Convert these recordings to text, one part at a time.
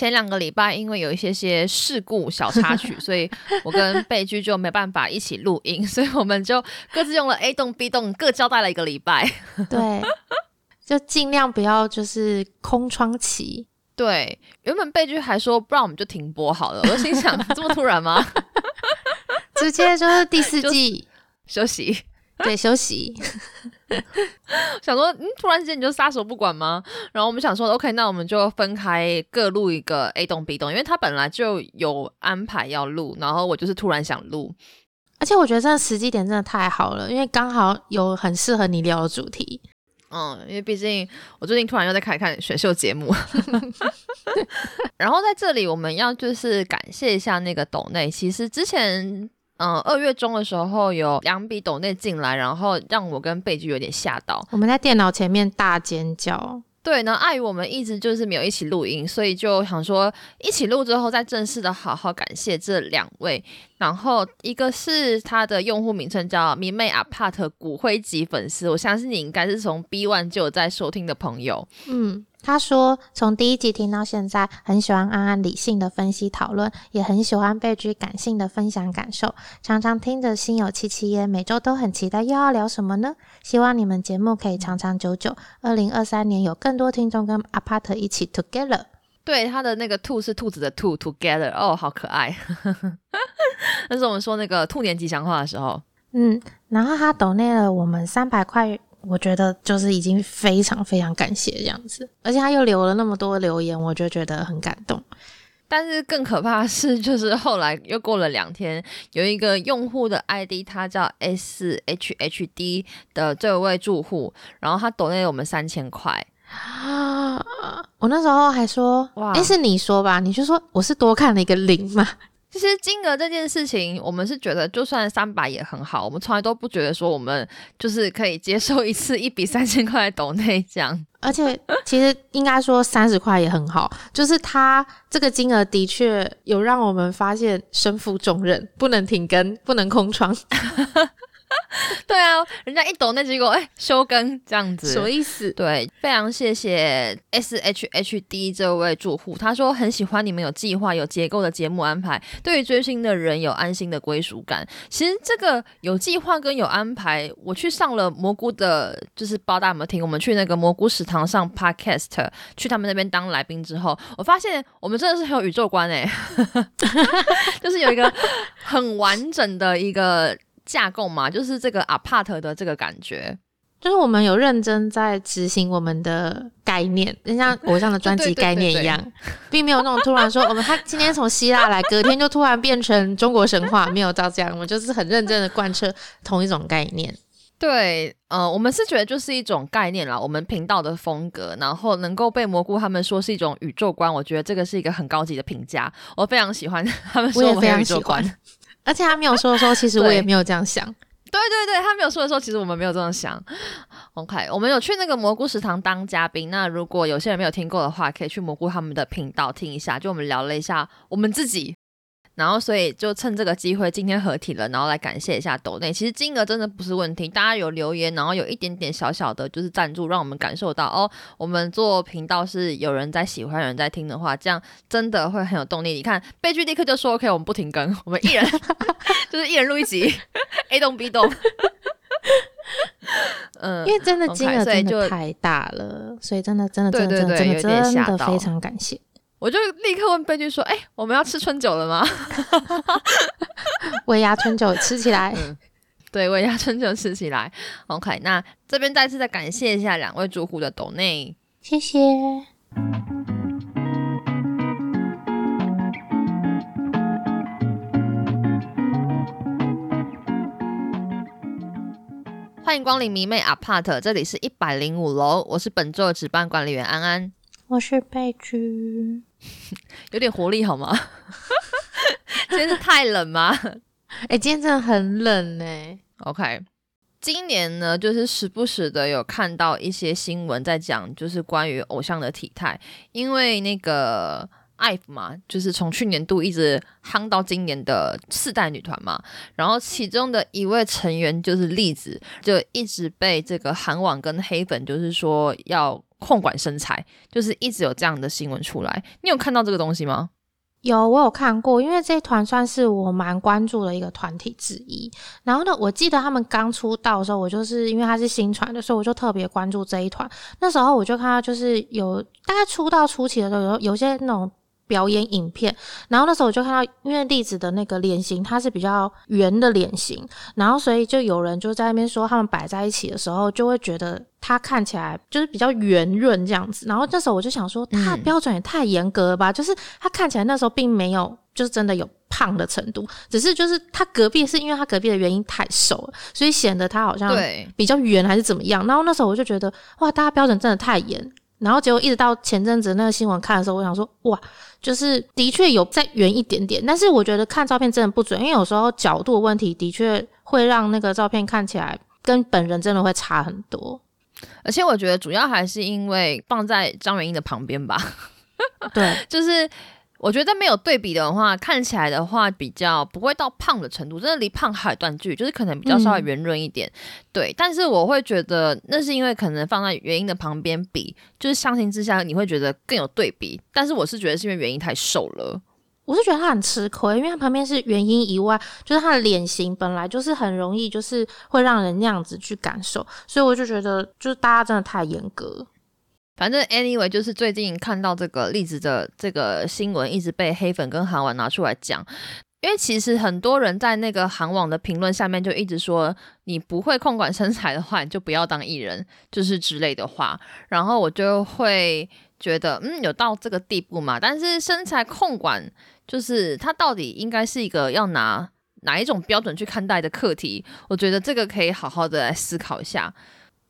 前两个礼拜因为有一些些事故小插曲，所以我跟贝居就没办法一起录音，所以我们就各自用了 A 栋 B 栋各交代了一个礼拜。对，就尽量不要就是空窗期。对，原本贝居还说不然我们就停播好了，我心想这么突然吗？直接就是第四季休息。对，休息。想说，嗯，突然之间你就撒手不管吗？然后我们想说，OK，那我们就分开各录一个 A 栋 B 栋，因为他本来就有安排要录，然后我就是突然想录，而且我觉得这个时机点真的太好了，因为刚好有很适合你聊的主题。嗯，因为毕竟我最近突然又在看看选秀节目，然后在这里我们要就是感谢一下那个董内，其实之前。嗯，二月中的时候有两笔抖内进来，然后让我跟贝居有点吓到。我们在电脑前面大尖叫。对，呢，碍于我们一直就是没有一起录音，所以就想说一起录之后再正式的好好感谢这两位。然后一个是他的用户名称叫迷妹阿帕特骨灰级粉丝，我相信你应该是从 B One 就有在收听的朋友。嗯。他说：“从第一集听到现在，很喜欢安安理性的分析讨论，也很喜欢贝居感性的分享感受。常常听着心有戚戚焉，每周都很期待又要聊什么呢？希望你们节目可以长长久久。二零二三年有更多听众跟阿 Part 一起 Together。对，他的那个兔是兔子的兔，Together 哦，好可爱。那是我们说那个兔年吉祥话的时候。嗯，然后他抖内了我们三百块。”我觉得就是已经非常非常感谢这样子，而且他又留了那么多留言，我就觉得很感动。但是更可怕的是，就是后来又过了两天，有一个用户的 ID，他叫 S H H D 的这位住户，然后他抖内我们三千块啊！我那时候还说，哇，哎，是你说吧？你就说我是多看了一个零嘛。其实金额这件事情，我们是觉得就算三百也很好，我们从来都不觉得说我们就是可以接受一次一笔三千块的抖内这样。而且其实应该说三十块也很好，就是他这个金额的确有让我们发现身负重任，不能停更，不能空窗。对啊，人家一抖那结果哎休更这样子，什么意思？对，非常谢谢 S H H D 这位住户，他说很喜欢你们有计划、有结构的节目安排，对于追星的人有安心的归属感。其实这个有计划跟有安排，我去上了蘑菇的，就是不知道大家有没有听，我们去那个蘑菇食堂上 Podcast，去他们那边当来宾之后，我发现我们真的是很有宇宙观哎，就是有一个很完整的一个。架构嘛，就是这个 apart 的这个感觉，就是我们有认真在执行我们的概念，就像 偶像的专辑概念一样，并没有那种突然说我们他今天从希腊来，隔天就突然变成中国神话，没有到这样，我们就是很认真的贯彻同一种概念。对，呃，我们是觉得就是一种概念啦，我们频道的风格，然后能够被蘑菇他们说是一种宇宙观，我觉得这个是一个很高级的评价，我非常喜欢他们说我们宇宙观。而且他没有说的时候，其实我也没有这样想。对对对，他没有说的时候，其实我们没有这样想。OK，我们有去那个蘑菇食堂当嘉宾。那如果有些人没有听过的话，可以去蘑菇他们的频道听一下。就我们聊了一下我们自己。然后，所以就趁这个机会，今天合体了，然后来感谢一下抖内。其实金额真的不是问题，大家有留言，然后有一点点小小的，就是赞助，让我们感受到哦，我们做频道是有人在喜欢，有人在听的话，这样真的会很有动力。你看，悲剧立刻就说 OK，我们不停更，我们一人 就是一人录一集，A 栋 B 栋。嗯，因为真的金额真的太大了，所以真的真的真的真的真的非常感谢。我就立刻问贝剧说：“哎，我们要吃春酒了吗？”尾牙春酒吃起来，对，尾牙春酒吃起来。OK，那这边再次再感谢一下两位住户的抖内，谢谢。欢迎光临迷妹 Apart，这里是一百零五楼，我是本座的值班管理员安安，我是贝君。有点活力好吗？真是太冷吗？哎，今天真的很冷呢。OK，今年呢，就是时不时的有看到一些新闻在讲，就是关于偶像的体态，因为那个 IVE 嘛，就是从去年度一直夯到今年的四代女团嘛，然后其中的一位成员就是栗子，就一直被这个韩网跟黑粉就是说要。控管身材，就是一直有这样的新闻出来。你有看到这个东西吗？有，我有看过，因为这一团算是我蛮关注的一个团体之一。然后呢，我记得他们刚出道的时候，我就是因为他是新传的，所以我就特别关注这一团。那时候我就看到，就是有大概出道初期的时候，有有些那种。表演影片，然后那时候我就看到，因为栗子的那个脸型，它是比较圆的脸型，然后所以就有人就在那边说，他们摆在一起的时候，就会觉得他看起来就是比较圆润这样子。然后那时候我就想说，他的标准也太严格了吧？就是他看起来那时候并没有，就是真的有胖的程度，只是就是他隔壁是因为他隔壁的原因太瘦了，所以显得他好像比较圆还是怎么样。然后那时候我就觉得，哇，大家标准真的太严。然后结果一直到前阵子那个新闻看的时候，我想说，哇。就是的确有再圆一点点，但是我觉得看照片真的不准，因为有时候角度问题的确会让那个照片看起来跟本人真的会差很多。而且我觉得主要还是因为放在张元英的旁边吧，对，就是。我觉得没有对比的话，看起来的话比较不会到胖的程度，真的离胖还有段距离，就是可能比较稍微圆润一点。对，但是我会觉得那是因为可能放在原因的旁边比，就是相形之下你会觉得更有对比。但是我是觉得是因为原因太瘦了，我是觉得他很吃亏，因为他旁边是原因以外，就是他的脸型本来就是很容易就是会让人那样子去感受，所以我就觉得就是大家真的太严格。反正 anyway，就是最近看到这个例子的这个新闻，一直被黑粉跟韩网拿出来讲。因为其实很多人在那个韩网的评论下面就一直说，你不会控管身材的话，你就不要当艺人，就是之类的话。然后我就会觉得，嗯，有到这个地步嘛？但是身材控管，就是它到底应该是一个要拿哪一种标准去看待的课题？我觉得这个可以好好的来思考一下。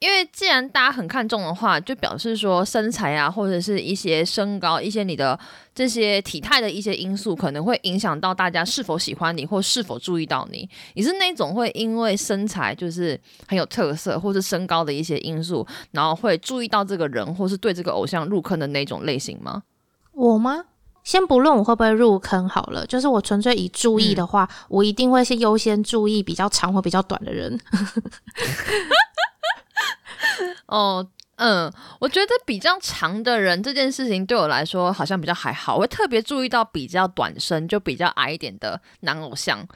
因为既然大家很看重的话，就表示说身材啊，或者是一些身高、一些你的这些体态的一些因素，可能会影响到大家是否喜欢你或是否注意到你。你是那种会因为身材就是很有特色，或是身高的一些因素，然后会注意到这个人，或是对这个偶像入坑的那种类型吗？我吗？先不论我会不会入坑好了，就是我纯粹以注意的话，我一定会是优先注意比较长或比较短的人。哦，嗯，我觉得比较长的人这件事情对我来说好像比较还好，我会特别注意到比较短身就比较矮一点的男偶像，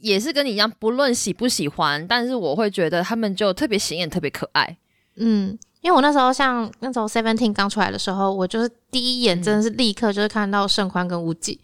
也是跟你一样，不论喜不喜欢，但是我会觉得他们就特别显眼、特别可爱。嗯，因为我那时候像那时候 Seventeen 刚出来的时候，我就是第一眼真的是立刻就是看到盛宽跟吴忌，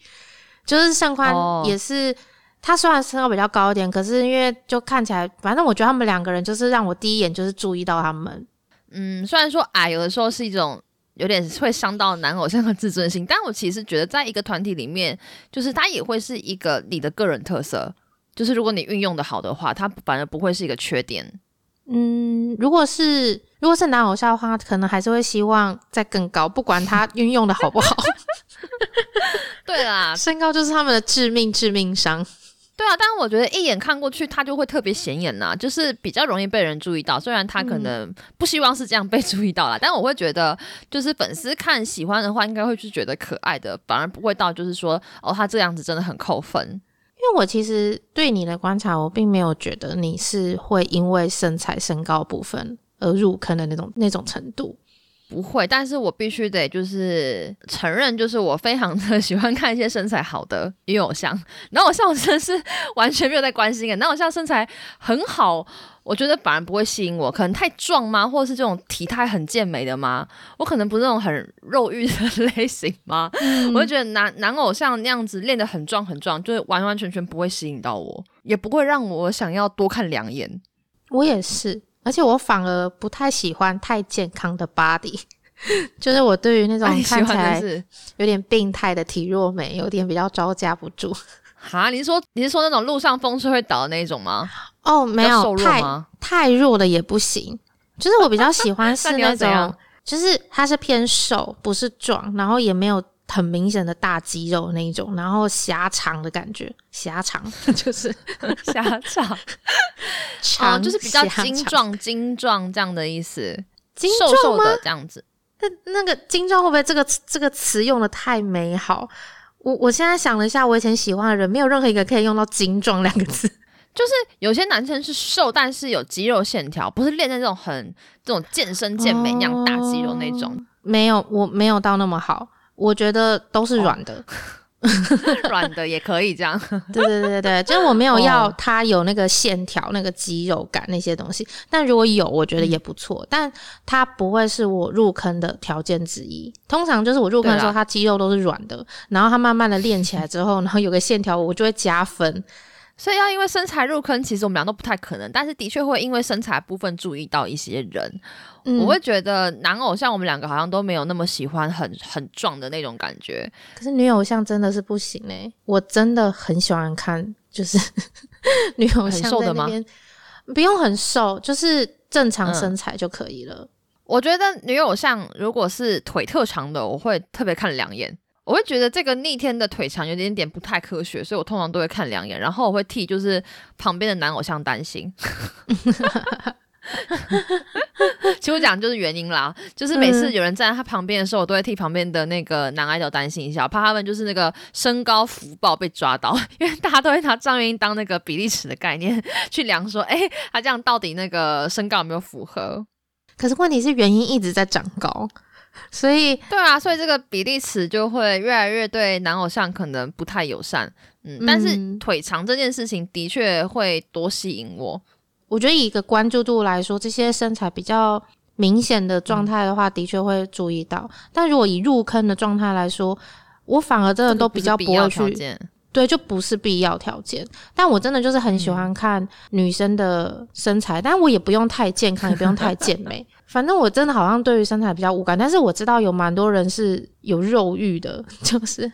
就是盛宽也是。他虽然身高比较高一点，可是因为就看起来，反正我觉得他们两个人就是让我第一眼就是注意到他们。嗯，虽然说矮有的时候是一种有点会伤到男偶像的自尊心，但我其实觉得在一个团体里面，就是他也会是一个你的个人特色。就是如果你运用的好的话，他反而不会是一个缺点。嗯，如果是如果是男偶像的话，可能还是会希望再更高，不管他运用的好不好。对啦，身高就是他们的致命致命伤。对啊，但是我觉得一眼看过去，他就会特别显眼呐，就是比较容易被人注意到。虽然他可能不希望是这样被注意到啦，但我会觉得，就是粉丝看喜欢的话，应该会去觉得可爱的，反而不会到就是说，哦，他这样子真的很扣分。因为我其实对你的观察，我并没有觉得你是会因为身材身高部分而入坑的那种那种程度。不会，但是我必须得就是承认，就是我非常的 喜欢看一些身材好的女偶像。男偶像我真的是完全没有在关心的，男偶像身材很好，我觉得反而不会吸引我，可能太壮吗？或者是这种体态很健美的吗？我可能不是那种很肉欲的 类型吗？我就觉得男男偶像那样子练得很壮很壮，就是完完全全不会吸引到我，也不会让我想要多看两眼。我也是。而且我反而不太喜欢太健康的 body，就是我对于那种看起来有点病态的体弱美，有点比较招架不住。哈，你是说你是说那种路上风吹会倒的那种吗？哦，没有，太太弱的也不行。就是我比较喜欢 是那种，就是它是偏瘦，不是壮，然后也没有。很明显的大肌肉那一种，然后狭长的感觉，狭长就是 狭长，长就是比较精壮、精壮这样的意思，瘦瘦的这样子。那那个精壮会不会这个这个词用的太美好？我我现在想了一下，我以前喜欢的人，没有任何一个可以用到精壮两个字。就是有些男生是瘦，但是有肌肉线条，不是练在这种很这种健身健美那样大肌肉那种。没有，我没有到那么好，我觉得都是软的。软的也可以这样，对对对对就是我没有要它有那个线条、那个肌肉感那些东西，但如果有，我觉得也不错。但它不会是我入坑的条件之一。通常就是我入坑的时候，它肌肉都是软的，然后它慢慢的练起来之后，然后有个线条，我就会加分。所以要因为身材入坑，其实我们俩都不太可能，但是的确会因为身材部分注意到一些人。我会觉得男偶像我们两个好像都没有那么喜欢很很壮的那种感觉，可是女偶像真的是不行哎，我真的很喜欢看，就是 女偶像在那边不用很瘦，就是正常身材就可以了。我觉得女偶像如果是腿特长的，我会特别看两眼。我会觉得这个逆天的腿长有点点不太科学，所以我通常都会看两眼，然后我会替就是旁边的男偶像担心。其实我讲就是原因啦，就是每次有人站在他旁边的时候，我都会替旁边的那个男爱豆担心一下，怕他们就是那个身高福报被抓到，因为大家都会拿张元英当那个比例尺的概念去量，说哎，他这样到底那个身高有没有符合？可是问题是原因一直在长高。所以，对啊，所以这个比例尺就会越来越对男偶像可能不太友善，嗯，但是腿长这件事情的确会多吸引我。我觉得以一个关注度来说，这些身材比较明显的状态的话，的确会注意到。但如果以入坑的状态来说，我反而真的都比较不会去。对，就不是必要条件。但我真的就是很喜欢看女生的身材，但我也不用太健康，也不用太健美。反正我真的好像对于身材比较无感。但是我知道有蛮多人是有肉欲的，就是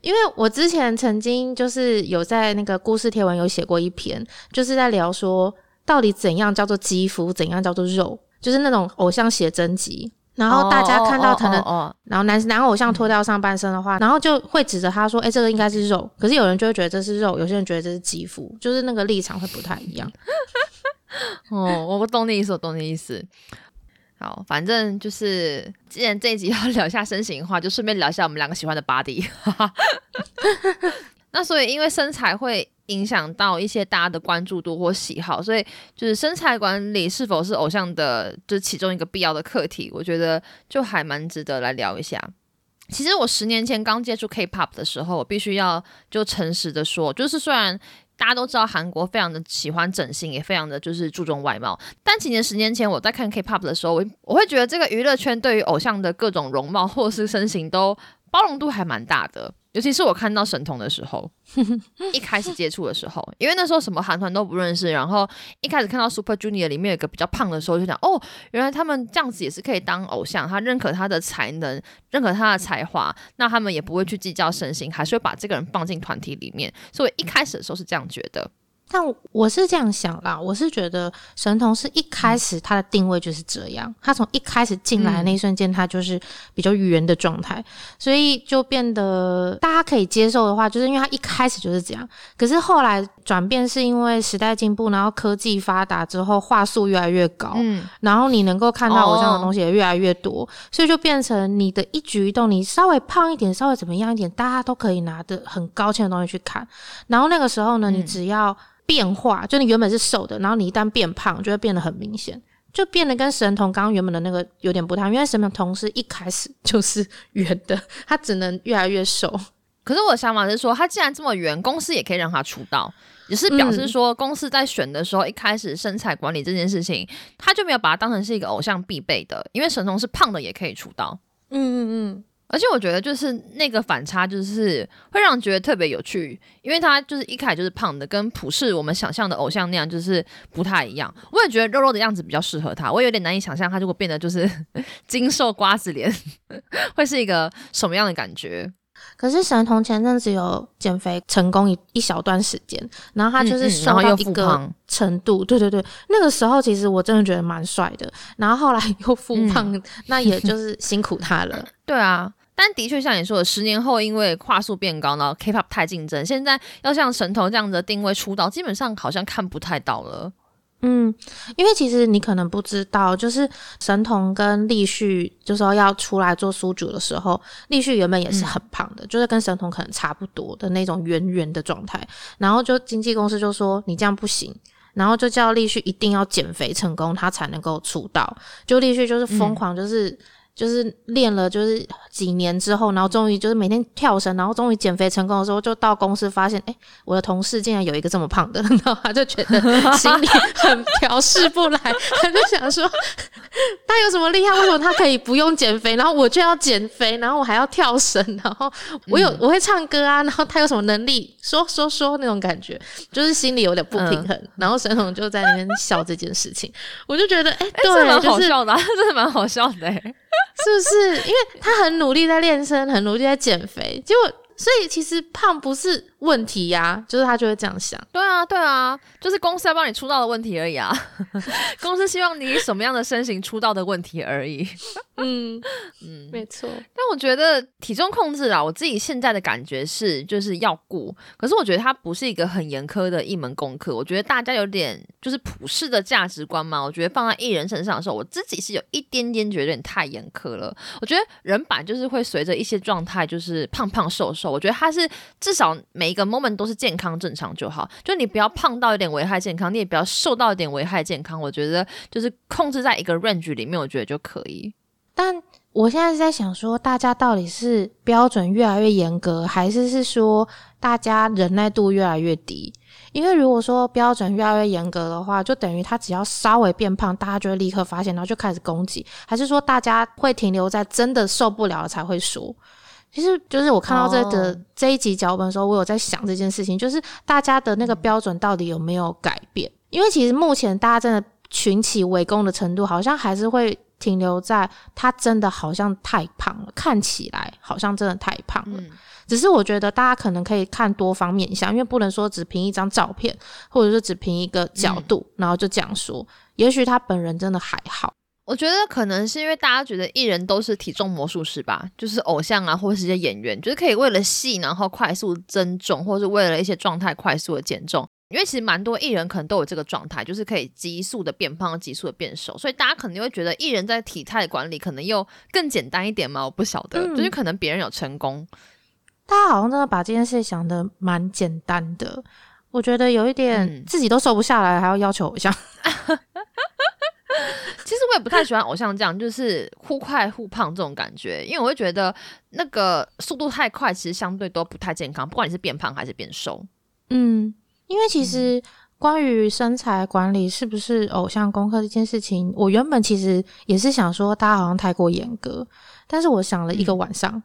因为我之前曾经就是有在那个故事贴文有写过一篇，就是在聊说到底怎样叫做肌肤，怎样叫做肉，就是那种偶像写真集。然后大家看到可能，然后男男偶像脱掉上半身的话，然后就会指着他说：“哎，这个应该是肉。”可是有人就会觉得这是肉，有些人觉得这是肌肤，就是那个立场会不太一样。哦，我不懂你意思，我懂你意思。好，反正就是既然这一集要聊一下身形的话，就顺便聊一下我们两个喜欢的 body。那所以因为身材会。影响到一些大家的关注度或喜好，所以就是身材管理是否是偶像的，就是其中一个必要的课题。我觉得就还蛮值得来聊一下。其实我十年前刚接触 K-pop 的时候，我必须要就诚实的说，就是虽然大家都知道韩国非常的喜欢整形，也非常的就是注重外貌，但几年十年前我在看 K-pop 的时候，我我会觉得这个娱乐圈对于偶像的各种容貌或是身形都包容度还蛮大的。尤其是我看到神童的时候，一开始接触的时候，因为那时候什么韩团都不认识，然后一开始看到 Super Junior 里面有个比较胖的时候，就想哦，原来他们这样子也是可以当偶像，他认可他的才能，认可他的才华，那他们也不会去计较身形，还是会把这个人放进团体里面。所以一开始的时候是这样觉得。但我是这样想啦，我是觉得神童是一开始他的定位就是这样，他从一开始进来的那一瞬间，他就是比较圆的状态，所以就变得大家可以接受的话，就是因为他一开始就是这样。可是后来转变是因为时代进步，然后科技发达之后，话术越来越高，嗯，然后你能够看到偶像的东西也越来越多，所以就变成你的一举一动，你稍微胖一点，稍微怎么样一点，大家都可以拿的很高清的东西去看。然后那个时候呢，你只要变化就你原本是瘦的，然后你一旦变胖，就会变得很明显，就变得跟神童刚刚原本的那个有点不太，因为神童是一开始就是 圆的，他只能越来越瘦。可是我的想法是说，他既然这么圆，公司也可以让他出道，也是表示说公司在选的时候，一开始身材管理这件事情，他就没有把它当成是一个偶像必备的，因为神童是胖的也可以出道。嗯嗯嗯。而且我觉得，就是那个反差，就是会让人觉得特别有趣，因为他就是一开始就是胖的，跟普世我们想象的偶像那样，就是不太一样。我也觉得肉肉的样子比较适合他，我有点难以想象他如果变得就是 精瘦瓜子脸，会是一个什么样的感觉。可是神童前阵子有减肥成功一一小段时间，然后他就是瘦到一个程度，对对对，那个时候其实我真的觉得蛮帅的。然后后来 又复胖，那也 就是辛苦他了。对啊，但的确像你说的，十年后因为跨速变高，然后 K-pop 太竞争，现在要像神童这样的定位出道，基本上好像看不太到了。嗯，因为其实你可能不知道，就是神童跟立旭就说要出来做书主的时候，立旭原本也是很胖的，就是跟神童可能差不多的那种圆圆的状态。然后就经纪公司就说你这样不行，然后就叫立旭一定要减肥成功，他才能够出道。就立旭就是疯狂，就是。就是练了，就是几年之后，然后终于就是每天跳绳，然后终于减肥成功的时候，就到公司发现，哎，我的同事竟然有一个这么胖的，然后他就觉得心里很调试不来，他就想说，他有什么厉害？为什么他可以不用减肥，然后我就要减肥，然后我还要跳绳，然后我有我会唱歌啊，然后他有什么能力？说说说那种感觉，就是心里有点不平衡。然后沈总就在那边笑这件事情，我就觉得，哎，对，蛮好笑的，真的蛮好笑的，是不是？因为他很努力在练身，很努力在减肥，结果。所以其实胖不是问题呀，就是他就会这样想。对啊，对啊，就是公司要帮你出道的问题而已啊。公司希望你以什么样的身形出道的问题而已。嗯嗯，没错。但我觉得体重控制啊，我自己现在的感觉是就是要顾。可是我觉得它不是一个很严苛的一门功课。我觉得大家有点就是普世的价值观嘛。我觉得放在艺人身上的时候，我自己是有一点点觉得有点太严苛了。我觉得人版就是会随着一些状态，就是胖胖瘦瘦。我觉得他是至少每一个 moment 都是健康正常就好，就你不要胖到有点危害健康，你也不要瘦到有点危害健康。我觉得就是控制在一个 range 里面，我觉得就可以。但我现在是在想说，大家到底是标准越来越严格，还是是说大家忍耐度越来越低？因为如果说标准越来越严格的话，就等于他只要稍微变胖，大家就会立刻发现，然后就开始攻击；还是说大家会停留在真的受不了了才会说？其实就是我看到这个这一集脚本的时候，我有在想这件事情，就是大家的那个标准到底有没有改变？因为其实目前大家真的群起围攻的程度，好像还是会停留在他真的好像太胖了，看起来好像真的太胖了。只是我觉得大家可能可以看多方面想，因为不能说只凭一张照片，或者是只凭一个角度，然后就这样说。也许他本人真的还好。我觉得可能是因为大家觉得艺人都是体重魔术师吧，就是偶像啊，或者是一些演员，就是可以为了戏然后快速增重，或者是为了一些状态快速的减重。因为其实蛮多艺人可能都有这个状态，就是可以急速的变胖、急速的变瘦，所以大家可能会觉得艺人在体态管理可能又更简单一点嘛。我不晓得，就是可能别人有成功，大家好像真的把这件事想的蛮简单的。我觉得有一点自己都瘦不下来，还要要求偶像。其实我也不太喜欢偶像这样，就是忽快忽胖这种感觉，因为我会觉得那个速度太快，其实相对都不太健康，不管你是变胖还是变瘦。嗯，因为其实关于身材管理是不是偶像功课这件事情，我原本其实也是想说大家好像太过严格，但是我想了一个晚上。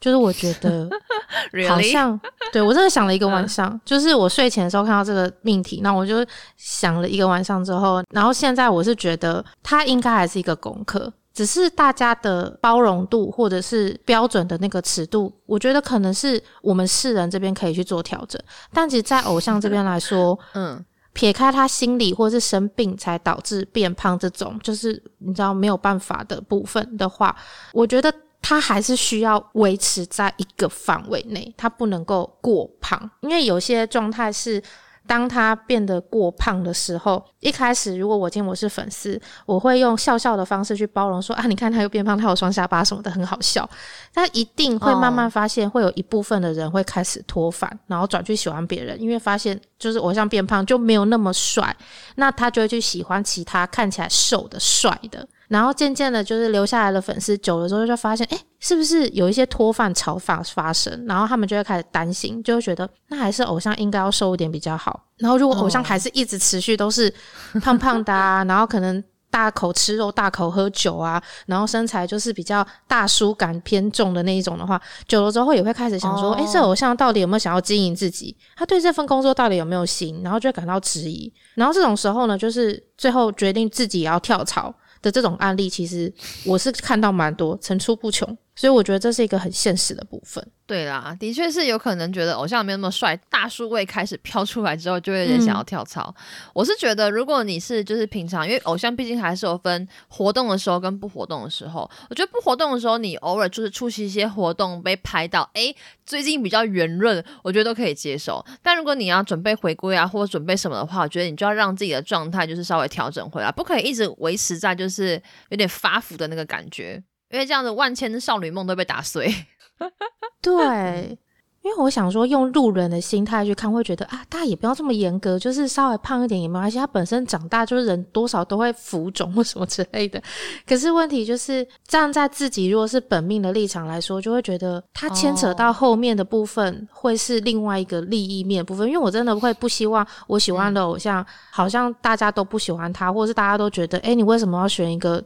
就是我觉得 好像对我真的想了一个晚上，就是我睡前的时候看到这个命题，那我就想了一个晚上之后，然后现在我是觉得它应该还是一个功课，只是大家的包容度或者是标准的那个尺度，我觉得可能是我们世人这边可以去做调整，但其实，在偶像这边来说，嗯，撇开他心理或者是生病才导致变胖这种，就是你知道没有办法的部分的话，我觉得。他还是需要维持在一个范围内，他不能够过胖，因为有些状态是，当他变得过胖的时候，一开始如果我今天我是粉丝，我会用笑笑的方式去包容，说啊，你看他又变胖，他有双下巴什么的，很好笑。他一定会慢慢发现，会有一部分的人会开始脱反，然后转去喜欢别人，因为发现就是我像变胖就没有那么帅，那他就会去喜欢其他看起来瘦的帅的。然后渐渐的，就是留下来的粉丝久了之后，就发现，哎，是不是有一些脱饭潮发发生？然后他们就会开始担心，就会觉得，那还是偶像应该要瘦一点比较好。然后如果偶像还是一直持续都是胖胖的，然后可能大口吃肉、大口喝酒啊，然后身材就是比较大叔感偏重的那一种的话，久了之后也会开始想说，哎，这偶像到底有没有想要经营自己？他对这份工作到底有没有心？然后就会感到质疑。然后这种时候呢，就是最后决定自己也要跳槽。的这种案例，其实我是看到蛮多，层出不穷。所以我觉得这是一个很现实的部分。对啦，的确是有可能觉得偶像没那么帅，大叔味开始飘出来之后，就会有点想要跳槽。我是觉得，如果你是就是平常，因为偶像毕竟还是有分活动的时候跟不活动的时候。我觉得不活动的时候，你偶尔就是出席一些活动被拍到，哎，最近比较圆润，我觉得都可以接受。但如果你要准备回归啊，或者准备什么的话，我觉得你就要让自己的状态就是稍微调整回来，不可以一直维持在就是有点发福的那个感觉，因为这样子万千少女梦都被打碎。对，因为我想说，用路人的心态去看，会觉得啊，大家也不要这么严格，就是稍微胖一点也没关系。他本身长大就是人，多少都会浮肿或什么之类的。可是问题就是站在自己如果是本命的立场来说，就会觉得他牵扯到后面的部分会是另外一个利益面部分。因为我真的会不希望我喜欢的偶像，好像大家都不喜欢他，或者是大家都觉得，哎，你为什么要选一个？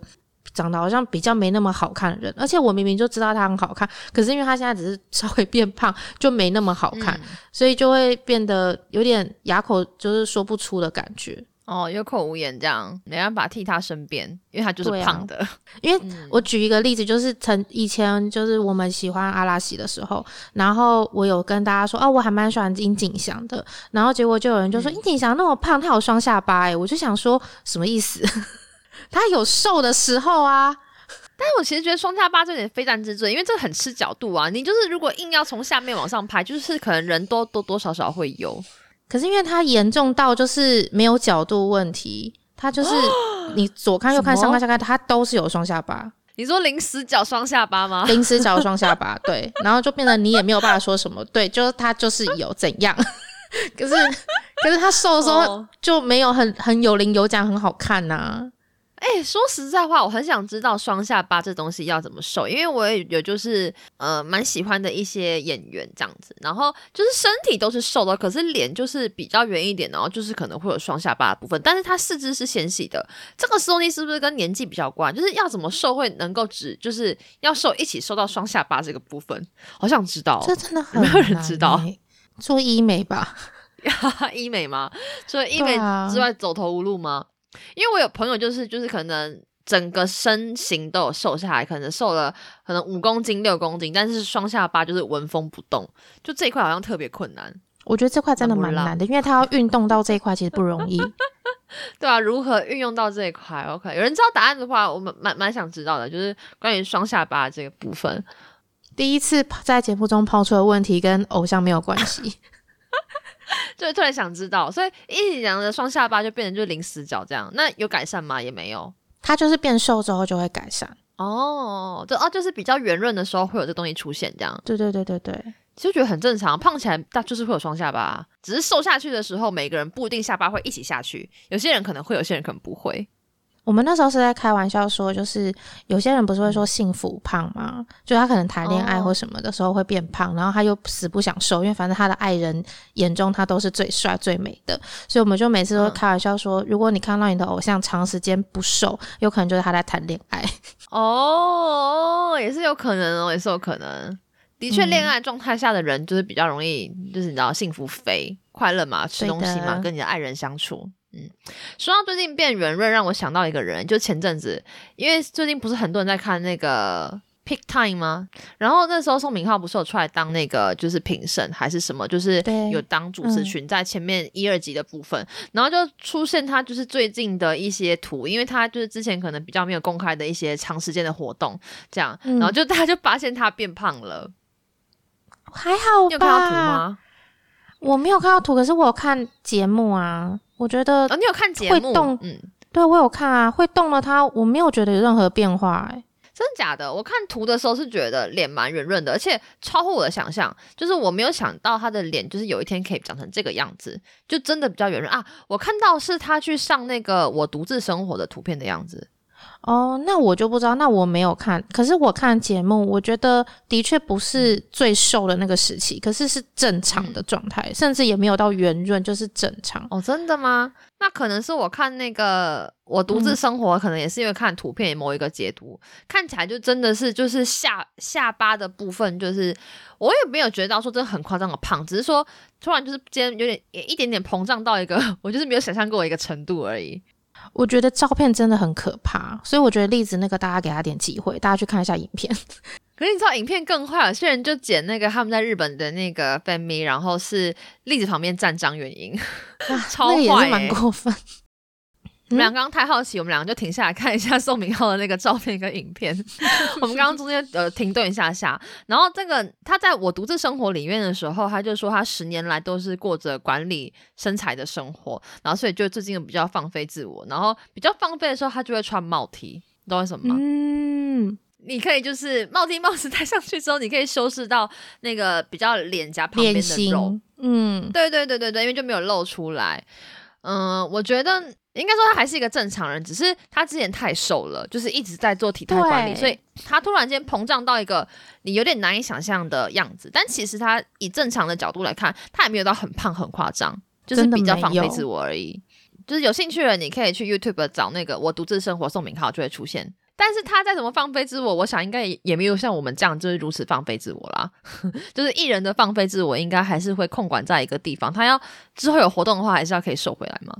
长得好像比较没那么好看的人，而且我明明就知道他很好看，可是因为他现在只是稍微变胖，就没那么好看，所以就会变得有点哑口就是说不出的感觉。哦，有口无言这样，没办法替他身边，因为他就是胖的。因为我举一个例子，就是曾以前就是我们喜欢阿拉西的时候，然后我有跟大家说，哦，我还蛮喜欢殷景祥的，然后结果就有人就说殷景祥那么胖，他有双下巴，哎，我就想说什么意思？他有瘦的时候啊，但是我其实觉得双下巴这点非战之罪，因为这个很吃角度啊。你就是如果硬要从下面往上拍，就是可能人多多多少少会有。可是因为他严重到就是没有角度问题，他就是 你左看右看上看下看，他都是有双下巴。你说临时角双下巴吗？临时角双下巴，对，然后就变得你也没有办法说什么，对，就是他就是有怎样。可是可是他瘦的时候就没有很很有棱有角，很好看呐。哎，说实在话，我很想知道双下巴这东西要怎么瘦，因为我也有就是呃蛮喜欢的一些演员这样子，然后就是身体都是瘦的，可是脸就是比较圆一点，然后就是可能会有双下巴的部分，但是他四肢是纤细的，这个东西是不是跟年纪比较关？就是要怎么瘦会能够只就是要瘦一起瘦到双下巴这个部分，好想知道，这真的 没有人知道，做医美吧？医美吗？除了医美之外，走投无路吗？因为我有朋友，就是就是可能整个身形都有瘦下来，可能瘦了可能五公斤六公斤，但是双下巴就是纹风不动，就这一块好像特别困难。我觉得这块真的蛮难的，因为他要运动到这一块其实不容易。对啊，如何运用到这一块？OK，有人知道答案的话，我们蛮蛮想知道的，就是关于双下巴这个部分。第一次在节目中抛出的问题跟偶像没有关系。就突然想知道，所以一起讲的双下巴就变成就零死角这样，那有改善吗？也没有，它就是变瘦之后就会改善哦。就哦，就是比较圆润的时候会有这东西出现这样。对对对对对，其实觉得很正常，胖起来大就是会有双下巴，只是瘦下去的时候每个人不一定下巴会一起下去，有些人可能会，有些人可能不会。我们那时候是在开玩笑说，就是有些人不是会说幸福胖吗？就他可能谈恋爱或什么的时候会变胖，然后他又死不想瘦，因为反正他的爱人眼中他都是最帅最美的，所以我们就每次都开玩笑说，如果你看到你的偶像长时间不瘦，有可能就是他在谈恋爱。哦，也是有可能哦，也是有可能。的确，恋爱状态下的人就是比较容易，就是你知道幸福肥快乐嘛，吃东西嘛，跟你的爱人相处。嗯，说到最近变圆润，让我想到一个人，就前阵子，因为最近不是很多人在看那个 Pick Time 吗？然后那时候宋明浩不是有出来当那个就是评审还是什么，就是有当主持群在前面一二集的部分，然后就出现他就是最近的一些图，因为他就是之前可能比较没有公开的一些长时间的活动，这样，然后就 大家就发现他变胖了，还好你有看到图吗？我没有看到图，可是我有看节目啊。我觉得你有看节目？会动，嗯，对我有看啊，会动了。他我没有觉得有任何变化，哎，真的假的？我看图的时候是觉得脸蛮圆润的，而且超乎我的想象，就是我没有想到他的脸就是有一天可以长成这个样子，就真的比较圆润啊。我看到是他去上那个我独自生活的图片的样子。哦，那我就不知道，那我没有看。可是我看节目，我觉得的确不是最瘦的那个时期，可是是正常的状态，甚至也没有到圆润，就是正常。哦，真的吗？那可能是我看那个我独自生活，可能也是因为看图片某一个截图，看起来就真的是就是下下巴的部分，就是我也没有觉得到说真的很夸张的胖，只是说突然就是今天有点也一点点膨胀到一个 我就是没有想象过一个程度而已。我觉得照片真的很可怕，所以我觉得栗子那个大家给他点机会，大家去看一下影片。可是你知道影片更坏，有些人就剪那个他们在日本的那个 family，然后是栗子旁边站张元英，超那个也是坏、蛮欸。过分。我们俩刚刚太好奇，我们两个就停下来看一下宋明浩的那个照片跟影片。我们刚刚中间呃停顿一下下，然后这个他在我独自生活里面的时候，他就说他十年来都是过着管理身材的生活，然后所以就最近比较放飞自我，然后比较放飞的时候，他就会穿帽 T，你知道为什么吗？嗯，你可以就是帽 T 帽子戴上去之后，你可以修饰到那个比较脸颊旁边脸的肉，嗯，对对对对对，因为就没有露出来。嗯，我觉得应该说他还是一个正常人，只是他之前太瘦了，就是一直在做体态管理，所以他突然间膨胀到一个你有点难以想象的样子。但其实他以正常的角度来看，他也没有到很胖很夸张，就是比较放飞自我而已。就是有兴趣的人，你可以去 YouTube 找那个“我独自生活”宋明浩就会出现。但是他再怎么放飞自我，我想应该也也没有像我们这样就是如此放飞自我啦。就是艺人的放飞自我，应该还是会控管在一个地方。他要之后有活动的话，还是要可以瘦回来嘛。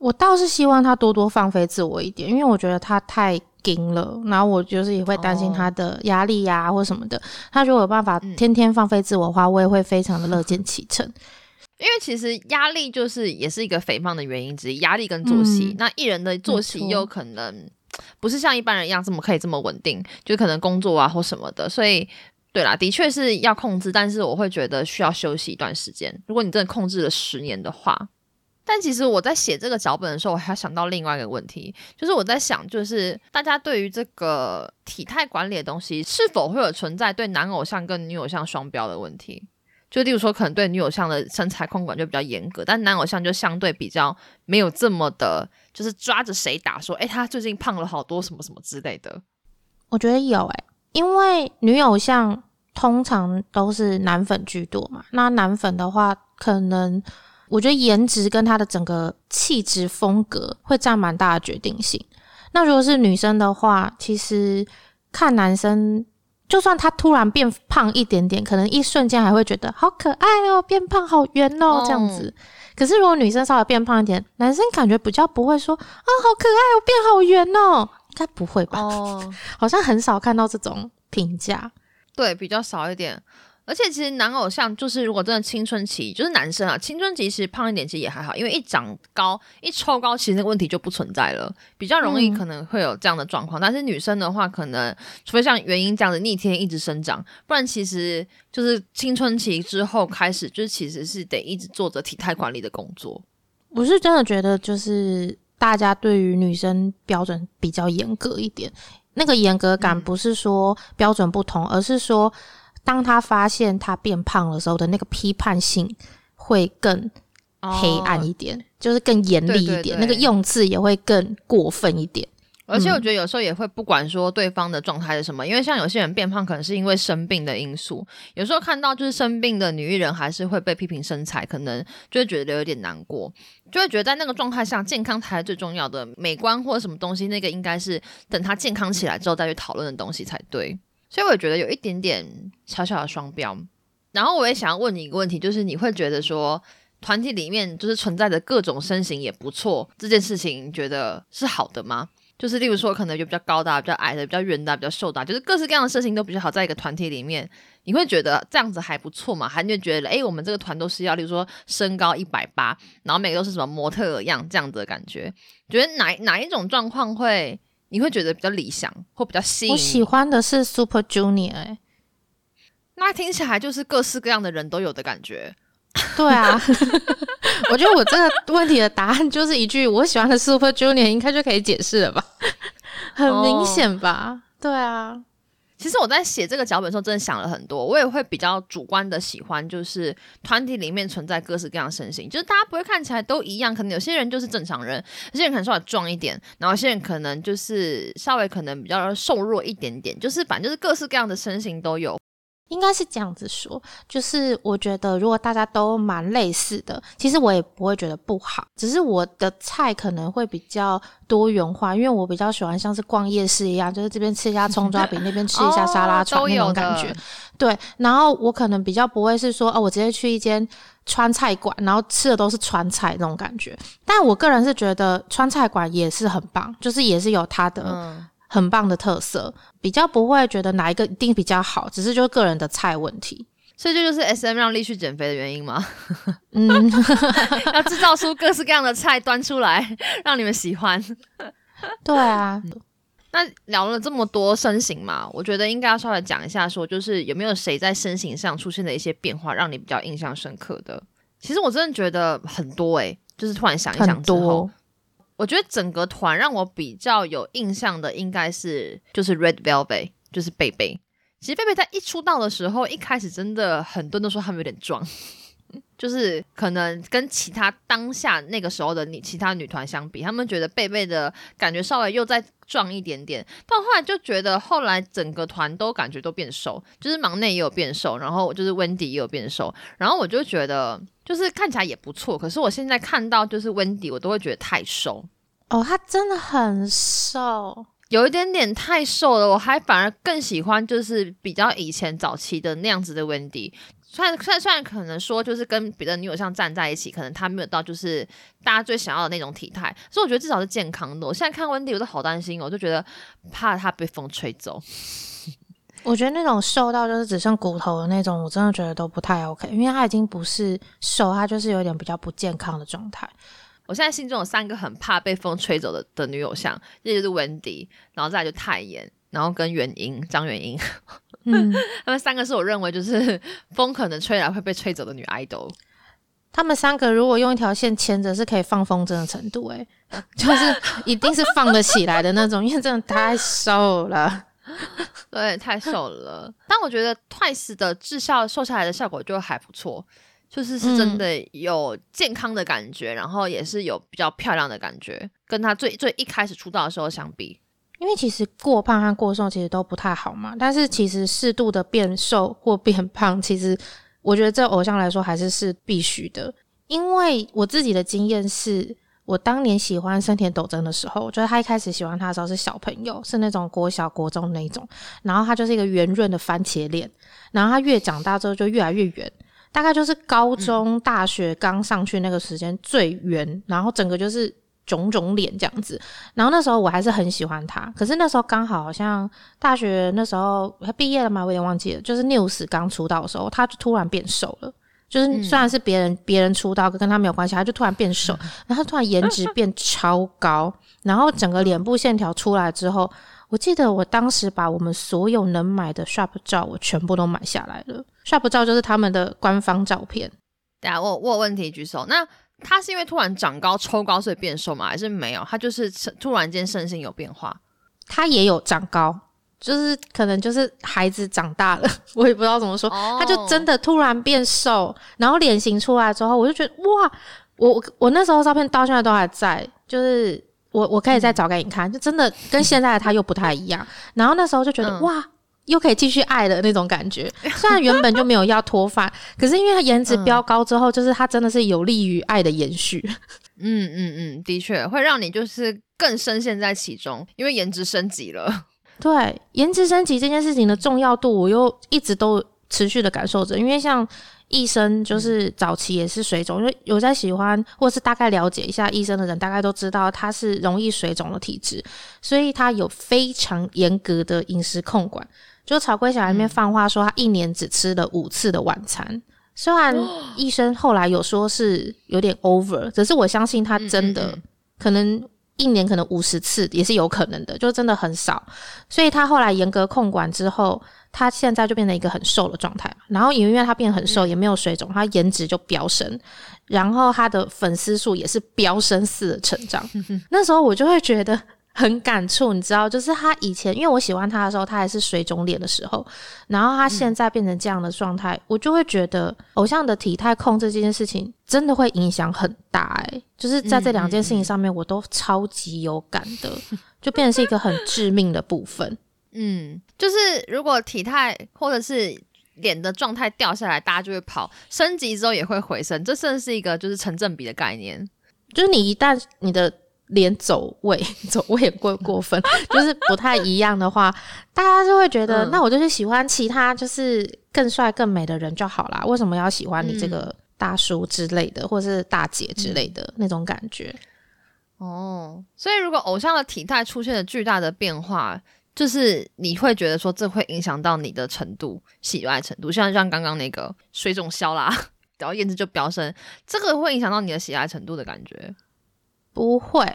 我倒是希望他多多放飞自我一点，因为我觉得他太紧了，然后我就是也会担心他的压力呀、或什么的。他如果有办法嗯天天放飞自我的话，我也会非常的乐见其成。因为其实压力就是也是一个肥胖的原因之一，压力跟作息。嗯那艺人的作息没错又可能不是像一般人一样这么可以这么稳定，就可能工作啊或什么的，所以。对啦，的确是要控制，但是我会觉得需要休息一段时间。如果你真的控制了十年的话，但其实我在写这个脚本的时候，我还想到另外一个问题，就是我在想，就是大家对于这个体态管理的东西，是否会有存在对男偶像跟女偶像双标的问题？就例如说，可能对女偶像的身材控管就比较严格，但男偶像就相对比较没有这么的，就是抓着谁打说，哎，他最近胖了好多什么什么之类的。我觉得有诶、因为女偶像通常都是男粉居多嘛。那男粉的话，可能我觉得颜值跟他的整个气质风格会占蛮大的决定性。那如果是女生的话，其实看男生，就算他突然变胖一点点，可能一瞬间还会觉得好可爱哦，变胖好圆哦哦这样子。可是如果女生稍微变胖一点，男生感觉比较不会说啊好可爱哦，变好圆哦，应该不会吧？哦，好像很少看到这种评价。对，比较少一点。而且其实男偶像就是，如果真的青春期，就是男生啊，青春期其实胖一点其实也还好，因为一长高一抽高，其实那个问题就不存在了，比较容易嗯可能会有这样的状况。但是女生的话，可能除非像原因这样子逆天一直生长，不然其实就是青春期之后开始，就是其实是得一直做着体态管理的工作。我是真的觉得，就是大家对于女生标准比较严格一点。那个严格感嗯不是说标准不同，而是说当他发现他变胖的时候的那个批判性会更黑暗一点，就是更严厉一点，哦对对对那个用字也会更过分一点。而且我觉得有时候也会不管说对方的状态是什么，因为像有些人变胖可能是因为生病的因素，有时候看到就是生病的女艺人还是会被批评身材，可能就会觉得有点难过，就会觉得在那个状态下健康才是最重要的，美观或者什么东西那个应该是等他健康起来之后再去讨论的东西才对。所以我觉得有一点点小小的双标。然后我也想要问你一个问题，就是你会觉得说团体里面就是存在的各种身形也不错这件事情，觉得是好的吗？就是例如说，可能有比较高的、比较矮的、比较圆的、比较瘦的，就是各式各样的身形都比较好，在一个团体里面，你会觉得这样子还不错嘛？还是觉得，诶，我们这个团都是要，例如说身高一百八，然后每个都是什么模特样这样子的感觉？觉得哪哪一种状况会你会觉得比较理想，或比较吸引？我喜欢的是 Super Junior，、欸、那听起来就是各式各样的人都有的感觉。对啊，我觉得我这个问题的答案就是一句我喜欢的 Super Junior，应该就可以解释了吧？很明显吧？对啊，其实我在写这个脚本的时候，真的想了很多。我也会比较主观的喜欢，就是团体里面存在各式各样的身形，就是大家不会看起来都一样。可能有些人就是正常人，有些人可能稍微壮一点，然后有些人可能就是稍微可能比较瘦弱一点点，就是反正就是各式各样的身形都有。应该是这样子说，就是我觉得如果大家都蛮类似的，其实我也不会觉得不好，只是我的菜可能会比较多元化，因为我比较喜欢像是逛夜市一样，就是这边吃一下葱抓饼，那边吃一下沙拉串那种感觉。对，然后我可能比较不会是说，哦，我直接去一间川菜馆，然后吃的都是川菜那种感觉。但我个人是觉得川菜馆也是很棒，就是也是有它的、嗯，很棒的特色，比较不会觉得哪一个一定比较好，只是就是个人的菜问题。所以这就是 S M 让丽去减肥的原因吗？嗯，要制造出各式各样的菜端出来，让你们喜欢。对啊。那聊了这么多身形嘛，我觉得应该要稍微讲一下，说就是有没有谁在身形上出现的一些变化，让你比较印象深刻的？其实我真的觉得很多诶，就是突然想一想之后，我觉得整个团让我比较有印象的，应该是就是 Red Velvet，就是贝贝。其实贝贝在一出道的时候，一开始真的很多人都说他们有点装，就是可能跟其他当下那个时候的你其他女团相比，他们觉得贝贝的感觉稍微又在壮一点点。到后来就觉得后来整个团都感觉都变瘦，就是忙内也有变瘦，然后就是 Wendy 也有变瘦，然后我就觉得就是看起来也不错。可是我现在看到就是 Wendy，我都会觉得太瘦哦，他真的很瘦。有一点点太瘦了，我还反而更喜欢就是比较以前早期的那样子的 Wendy。虽然虽然虽然可能说就是跟别的女友像站在一起，可能她没有到就是大家最想要的那种体态，所以我觉得至少是健康的。我现在看 Wendy 我都好担心，我就觉得怕她被风吹走。我觉得那种瘦到就是只剩骨头的那种，我真的觉得都不太 OK，因为她已经不是瘦，她就是有点比较不健康的状态。我现在心中有三个很怕被风吹走的的女友像，一就是 Wendy，然后再来就泰妍，然后跟元英张元英，嗯，他们三个是我认为就是风可能吹来会被吹走的女 idol。他们三个如果用一条线牵着，是可以放风筝的程度，哎，就是 一定是放得起来的那种，因为真的太瘦了，对，太瘦了。但我觉得 Twice 的智效瘦下来的效果就还不错。就是是真的有健康的感觉，然后也是有比较漂亮的感觉，跟他最最一开始出道的时候相比，因为其实过胖和过瘦其实都不太好嘛。但是其实适度的变瘦或变胖，其实我觉得这偶像来说还是是必须的。因为我自己的经验是，我当年喜欢森田斗真的时候，我觉得他一开始喜欢他的时候是小朋友，是那种国小国中那种，然后他就是一个圆润的番茄脸，然后他越长大之后就越来越圆。大概就是高中、大学刚上去那个时间最圆，然后整个就是肿肿脸这样子。然后那时候我还是很喜欢他，可是那时候刚好好像大学那时候他毕业了嘛，我有点忘记了。就是 News 刚出道的时候，他就突然变瘦了。就是虽然是别人别人出道跟他没有关系，他就突然变瘦，然后突然颜值变超高，然后整个脸部线条出来之后。我记得我当时把我们所有能买的 Shop 照，我全部都买下来了。Shop 照就是他们的官方照片。大家我我有问题举手。那他是因为突然长高抽高所以变瘦吗？还是没有？他就是突然间身形有变化？他也有长高，就是可能就是孩子长大了，我也不知道怎么说。他就真的突然变瘦，然后脸型出来之后，我就觉得哇，我我那时候照片到现在都还在，就是。我我可以再找给你看，就真的跟现在的他又不太一样。然后那时候就觉得哇，又可以继续爱的那种感觉。虽然原本就没有要脱发，可是因为他颜值飙高之后，就是他真的是有利于爱的延续。嗯嗯嗯，的确会让你就是更深陷在其中，因为颜值升级了。对，颜值升级这件事情的重要度，我又一直都持续的感受着。因为像。医生就是早期也是水肿，因为有在喜欢或是大概了解一下医生的人，大概都知道他是容易水肿的体质，所以他有非常严格的饮食控管。就草龟小里面放话说，他一年只吃了五次的晚餐。虽然 医生后来有说是有点 over，只是我相信他真的可能一年可能五十次也是有可能的，就真的很少。所以他后来严格控管之后。他现在就变成一个很瘦的状态，然后也因为他变很瘦，也没有水肿，他颜值就飙升，然后他的粉丝数也是飙升似的成长。那时候我就会觉得很感触，你知道，就是他以前因为我喜欢他的时候，他还是水肿脸的时候，然后他现在变成这样的状态，我就会觉得偶像的体态控制这件事情真的会影响很大。哎，就是在这两件事情上面，我都超级有感的，就变成是一个很致命的部分。嗯，就是如果体态或者是脸的状态掉下来，大家就会跑；升级之后也会回升，这算是一个就是成正比的概念。就是你一旦你的脸走位，走位也过过分，就是不太一样的话，大家就会觉得，那我就是喜欢其他就是更帅更美的人就好啦。为什么要喜欢你这个大叔之类的，或者是大姐之类的那种感觉？哦，所以如果偶像的体态出现了巨大的变化，就是你会觉得说这会影响到你的程度、喜爱程度，像像刚刚那个水肿消啦，然后颜值就飙升，这个会影响到你的喜爱程度的感觉？不会，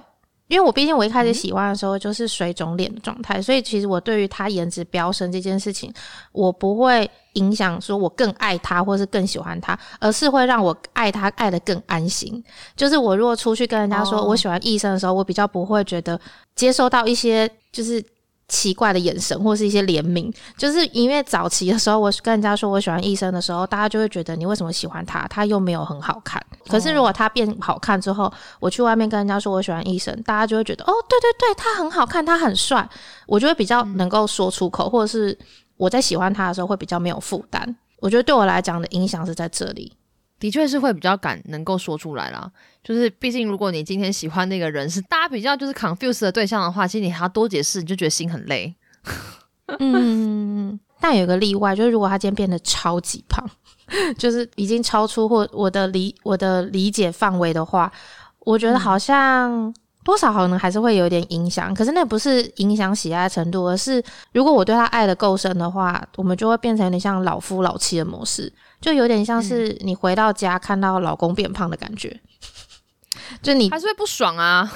因为我毕竟我一开始喜欢的时候就是水肿脸的状态，所以其实我对于他颜值飙升这件事情，我不会影响说我更爱他或是更喜欢他，而是会让我爱他爱的更安心。就是我如果出去跟人家说我喜欢医生的时候，我比较不会觉得接收到一些就是。奇怪的眼神，或是一些怜悯，就是因为早期的时候，我跟人家说我喜欢医生的时候，大家就会觉得你为什么喜欢他？他又没有很好看。可是如果他变好看之后，我去外面跟人家说我喜欢医生，大家就会觉得哦，对对对，他很好看，他很帅，我就会比较能够说出口，或者是我在喜欢他的时候会比较没有负担。我觉得对我来讲的影响是在这里。的确是会比较敢能够说出来啦，就是毕竟如果你今天喜欢那个人是大家比较就是 confuse 的对象的话，其实你还要多解释，你就觉得心很累。嗯，但有个例外，就是如果他今天变得超级胖，就是已经超出或我的理我的理解范围的话，我觉得好像多少可能还是会有点影响。可是那不是影响喜爱程度，而是如果我对他爱的够深的话，我们就会变成有点像老夫老妻的模式。就有点像是你回到家看到老公变胖的感觉，就你还是会不爽啊，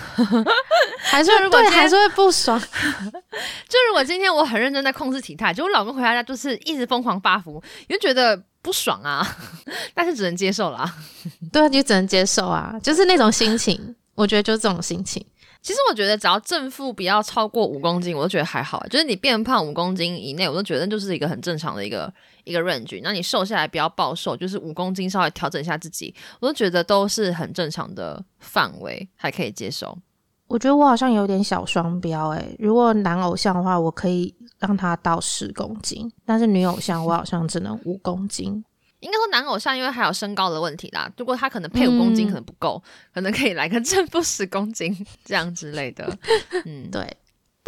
还是如果还是会不爽。就如果今天我很认真在控制体态，就我老公回到家就是一直疯狂发福，你就觉得不爽啊，但是只能接受啦。对啊，就只能接受啊，就是那种心情，我觉得就是这种心情。其实我觉得只要正负不要超过五公斤，我都觉得还好。就是你变胖五公斤以内，我都觉得就是一个很正常的一个一个 range。那你瘦下来不要暴瘦，就是五公斤稍微调整一下自己，我都觉得都是很正常的范围，还可以接受。我觉得我好像有点小双标诶，如果男偶像的话，我可以让他到十公斤，但是女偶像我好像只能五公斤。应该说男偶像，因为还有身高的问题啦。如果他可能配五公斤可能不够，可能可以来个正负十公斤 这样之类的。嗯，对。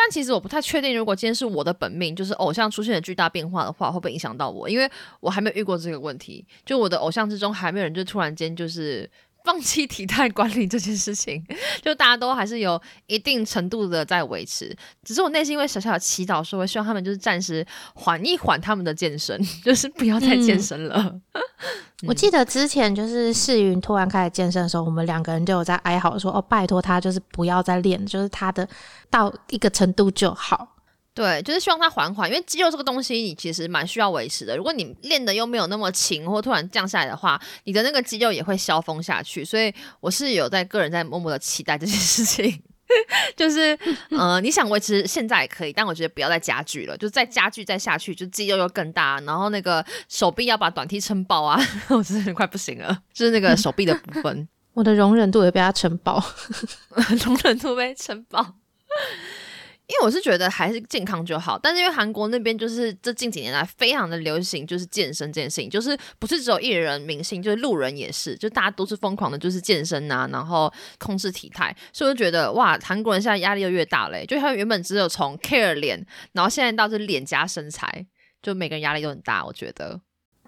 但其实我不太确定，如果今天是我的本命，就是偶像出现了巨大变化的话，会不会影响到我？因为我还没有遇过这个问题。就我的偶像之中，还没有人就突然间就是。放弃体态管理这件事情，就大家都还是有一定程度的在维持。只是我内心会小小的祈祷，说我希望他们就是暂时缓一缓他们的健身，就是不要再健身了。我记得之前就是世云突然开始健身的时候，我们两个人就有在哀嚎说：“哦，拜托他就是不要再练，就是他的到一个程度就好。”对，就是希望它缓缓，因为肌肉这个东西你其实蛮需要维持的。如果你练的又没有那么勤，或突然降下来的话，你的那个肌肉也会消风下去。所以我是有在个人在默默的期待这件事情，就是呃，你想维持现在也可以，但我觉得不要再加剧了，就再加剧再下去，就肌肉又更大，然后那个手臂要把短踢撑爆啊，我真的快不行了，就是那个手臂的部分，我的容忍度也被它撑爆，容忍度被撑爆。因为我是觉得还是健康就好，但是因为韩国那边就是这近几年来非常的流行，就是健身这件事情，就是不是只有艺人明星，就是路人也是，就大家都是疯狂的，就是健身啊，然后控制体态，所以我就觉得哇，韩国人现在压力又越大嘞，就他原本只有从 care 脸，然后现在到这脸加身材，就每个人压力都很大，我觉得。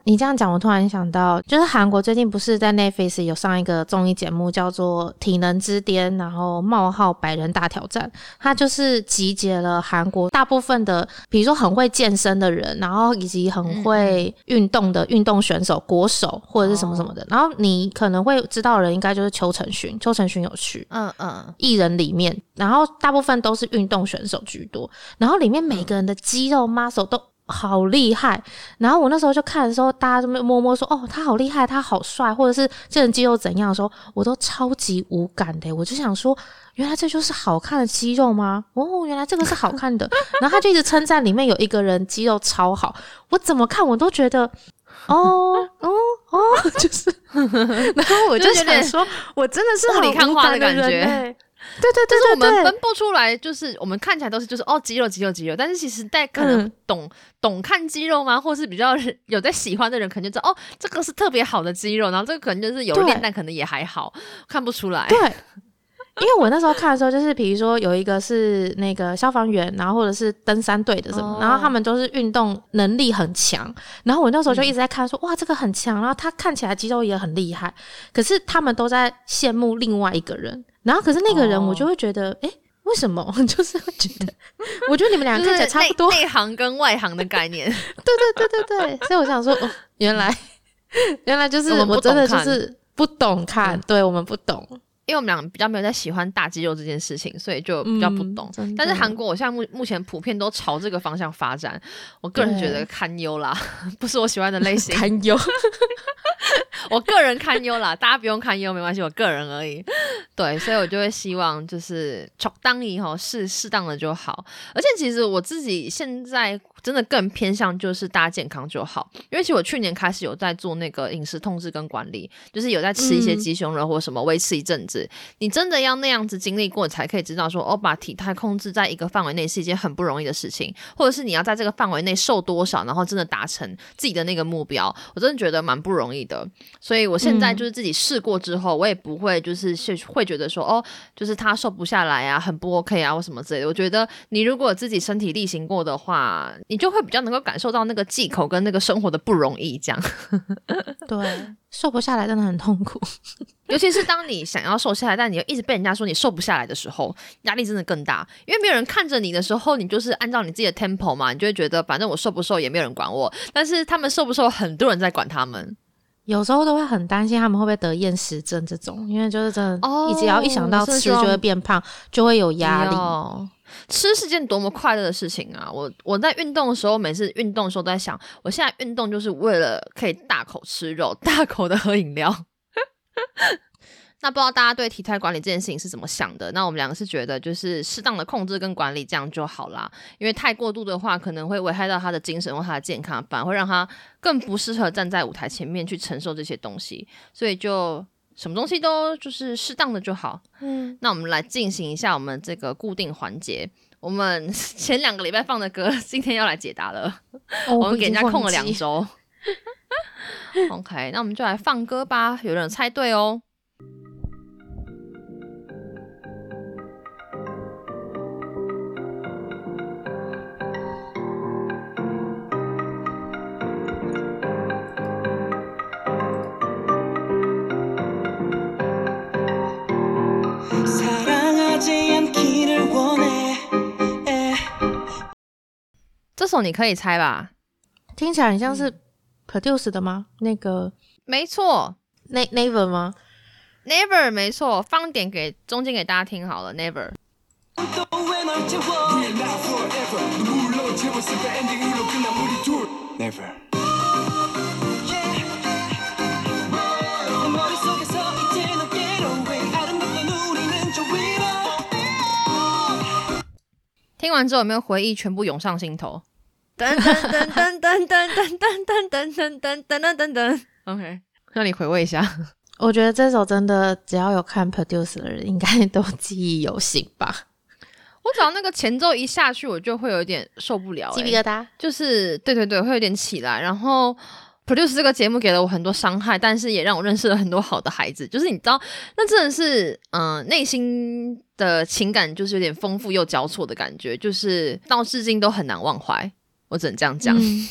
你这样讲，我突然想到，就是韩国最近不是在 Netflix 有上一个综艺节目，叫做《体能之巅》，然后冒号百人大挑战，它就是集结了韩国大部分的，比如说很会健身的人，然后以及很会运动的运动选手、国手或者是什么什么的。然后你可能会知道的人，应该就是邱成勋，邱成勋有去，嗯嗯，艺人里面，然后大部分都是运动选手居多，然后里面每个人的肌肉 muscle 都。好厉害！然后我那时候就看的时候，大家都摸摸说：“哦，他好厉害，他好帅，或者是这人肌肉怎样？”的时候，我都超级无感的。我就想说，原来这就是好看的肌肉吗？哦，原来这个是好看的。然后他就一直称赞里面有一个人肌肉超好，我怎么看我都觉得，哦哦 哦，就是。然后我就想说，我真的是里看花的感觉。对 对对，我们分不出来，就是我们看起来都是就是哦肌肉肌肉肌肉，但是其实在可能懂懂看肌肉吗，或是比较有在喜欢的人，肯定知道哦这个是特别好的肌肉，然后这个可能就是有练，但可能也还好，看不出来。对，因为我那时候看的时候，就是比如说有一个是那个消防员，然后或者是登山队的什么，然后他们都是运动能力很强，然后我那时候就一直在看说哇这个很强，然后他看起来肌肉也很厉害，可是他们都在羡慕另外一个人。然后可是那个人哦我就会觉得，哎、为什么？就是会觉得，我觉得你们俩就看起来差不多，内内行跟外行的概念。对对对对对，所以我想说，哦，原来原来就是我们真的就是不懂看，嗯对我们不懂，因为我们俩比较没有在喜欢大肌肉这件事情，所以就比较不懂。嗯但是韩国，我现在目目前普遍都朝这个方向发展，我个人觉得堪忧啦，不是我喜欢的类型。堪忧，我个人堪忧啦，大家不用堪忧，没关系，我个人而已。对，所以我就会希望就是当以后适适当的就好。而且其实我自己现在真的更偏向就是大家健康就好，因为其实我去年开始有在做那个饮食控制跟管理，就是有在吃一些嗯鸡胸肉或什么，维持一阵子。你真的要那样子经历过，才可以知道说，哦，把体态控制在一个范围内是一件很不容易的事情，或者是你要在这个范围内瘦多少，然后真的达成自己的那个目标，我真的觉得蛮不容易的。所以我现在嗯就是自己试过之后，我也不会就是是会觉得说，哦，就是他瘦不下来啊，很不 OK 啊，或什么之类的。我觉得你如果自己身体力行过的话，你就会比较能够感受到那个忌口跟那个生活的不容易，这样。对，瘦不下来真的很痛苦。尤其是当你想要瘦下来，但你又一直被人家说你瘦不下来的时候，压力真的更大。因为没有人看着你的时候，你就是按照你自己的 tempo 嘛，你就会觉得反正我瘦不瘦也没有人管我。但是他们瘦不瘦，很多人在管他们。有时候都会很担心他们会不会得厌食症这种，因为就是真的，哦一只要一想到吃就会变胖，就会有压力。吃是件多么快乐的事情啊！我我在运动的时候，每次运动的时候都在想，我现在运动就是为了可以大口吃肉，大口的喝饮料。那不知道大家对体态管理这件事情是怎么想的？那我们两个是觉得就是适当的控制跟管理这样就好啦，因为太过度的话可能会危害到他的精神或他的健康，反而会让他更不适合站在舞台前面去承受这些东西，所以就什么东西都就是适当的就好。嗯，那我们来进行一下我们这个固定环节。我们 前两个礼拜放的歌，今天要来解答了。哦我们给人家空了两周。OK，那我们就来放歌吧。有人猜对哦。这首你可以猜吧？听起来很像是 produce 的吗？那个没错。Never 吗？Never 没错。放点给中间给大家听好了 never 听完之后有没有回忆全部涌上心头？噔噔噔噔噔噔噔噔噔噔噔噔噔噔。OK，让你回味一下。我觉得这首真的只要有看 produce 的人，应该都记忆犹新吧。我只要那个前奏一下去，我就会有点受不了、鸡皮疙瘩。就是对对对，会有点起来。然后 produce 这个节目给了我很多伤害，但是也让我认识了很多好的孩子。就是你知道，那真的是嗯、内心的情感就是有点丰富又交错的感觉，就是到至今都很难忘怀。我只能这样讲。嗯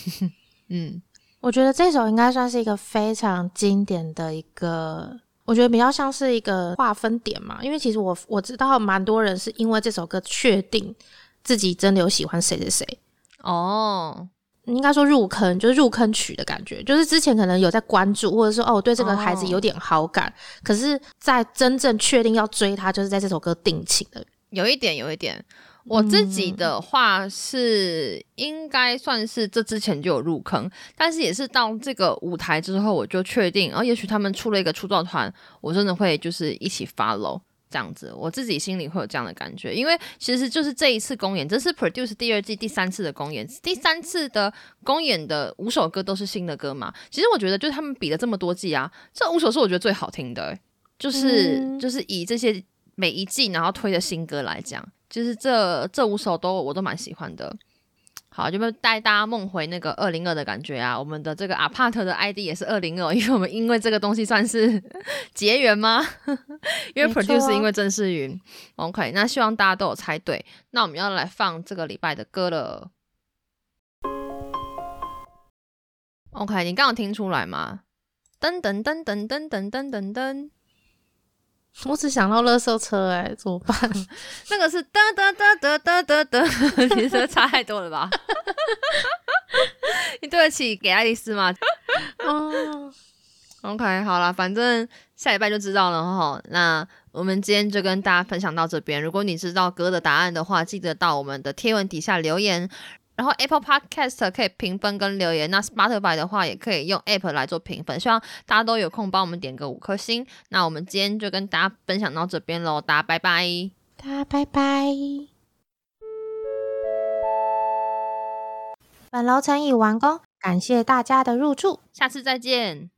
嗯我觉得这首应该算是一个非常经典的一个，我觉得比较像是一个划分点嘛。因为其实我我知道蛮多人是因为这首歌确定自己真的有喜欢谁谁谁，哦，应该说入坑，就是入坑曲的感觉。就是之前可能有在关注，或者说哦，我对这个孩子有点好感，可是，在真正确定要追他，就是在这首歌定情的。有一点，有一点。我自己的话是应该算是这之前就有入坑，但是也是到这个舞台之后，我就确定，然、后也许他们出了一个出道团，我真的会就是一起 follow 这样子，我自己心里会有这样的感觉，因为其实就是这一次公演，这是 Produce 第二季第三次的公演，第三次的公演的五首歌都是新的歌嘛，其实我觉得就是他们比了这么多季啊，这五首是我觉得最好听的、欸就是、嗯。就是以这些每一季然后推的新歌来讲，就是这这五首都我都蛮喜欢的。好，就带大家梦回那个二零二的感觉啊！我们的这个 apart 的 ID 也是二零二，因为我们因为这个东西算是 结缘吗？因为 produce 因为郑世云，OK，那希望大家都有猜对。那我们要来放这个礼拜的歌了。OK，你刚刚有听出来吗？噔噔噔噔噔噔噔噔噔。我只想到垃圾车、哎，怎么办？那个是哒哒哒哒哒哒哒，你这差太多了吧？你对得起给爱丽丝吗 哦，？OK，好啦，反正下礼拜就知道了哈。那我们今天就跟大家分享到这边。如果你知道歌的答案的话，记得到我们的贴文底下留言。然后 Apple Podcast 可以评分跟留言，那 Spotify 的话也可以用 App 来做评分。希望大家都有空帮我们点个五颗星。那我们今天就跟大家分享到这边喽，大家拜拜。大家拜拜。本楼层已完工，感谢大家的入住。下次再见。